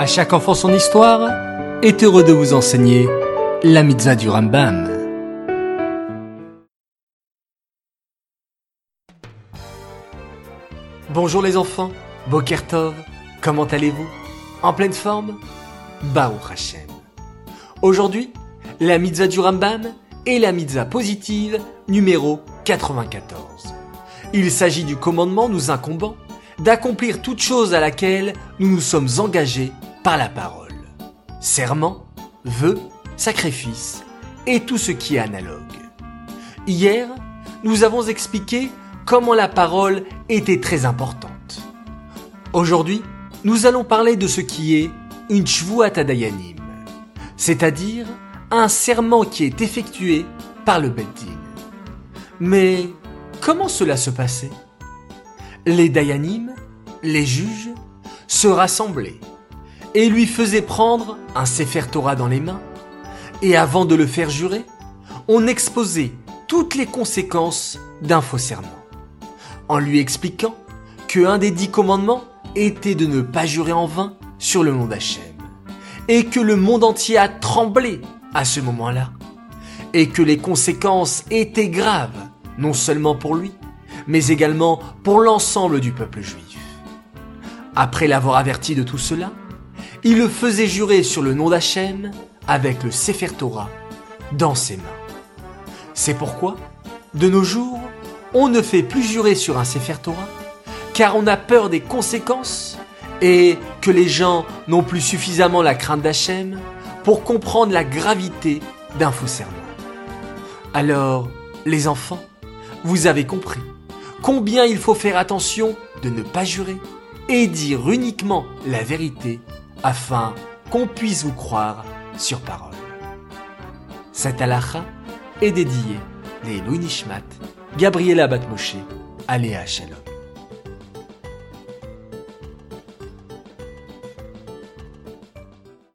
À chaque enfant son histoire est heureux de vous enseigner la mitzvah du Rambam. Bonjour les enfants, Bokertov, comment allez-vous? En pleine forme? Baruch Hashem. Aujourd'hui, la mitzvah du Rambam est la mitzvah positive numéro 94. Il s'agit du commandement nous incombant d'accomplir toute chose à laquelle nous nous sommes engagés par la parole. Serment, vœux, sacrifice et tout ce qui est analogue. Hier, nous avons expliqué comment la parole était très importante. Aujourd'hui, nous allons parler de ce qui est une Shvuat Adayanim, c'est-à-dire un serment qui est effectué par le Beddin. Mais comment cela se passait? Les Dayanim, les juges, se rassemblaient et lui faisaient prendre un Sefer Torah dans les mains, et avant de le faire jurer, on exposait toutes les conséquences d'un faux serment, en lui expliquant que un des dix commandements était de ne pas jurer en vain sur le nom d'Hachem, et que le monde entier a tremblé à ce moment-là, et que les conséquences étaient graves, non seulement pour lui, mais également pour l'ensemble du peuple juif. Après l'avoir averti de tout cela, il le faisait jurer sur le nom d'Hachem avec le Sefer Torah dans ses mains. C'est pourquoi, de nos jours, on ne fait plus jurer sur un Sefer Torah, car on a peur des conséquences et que les gens n'ont plus suffisamment la crainte d'Hachem pour comprendre la gravité d'un faux serment. Alors, les enfants, vous avez compris combien il faut faire attention de ne pas jurer et dire uniquement la vérité afin qu'on puisse vous croire sur parole. Cette halakha est dédiée les Louis Nishmat, Gabriela Batmoshe, Aléa Shalom.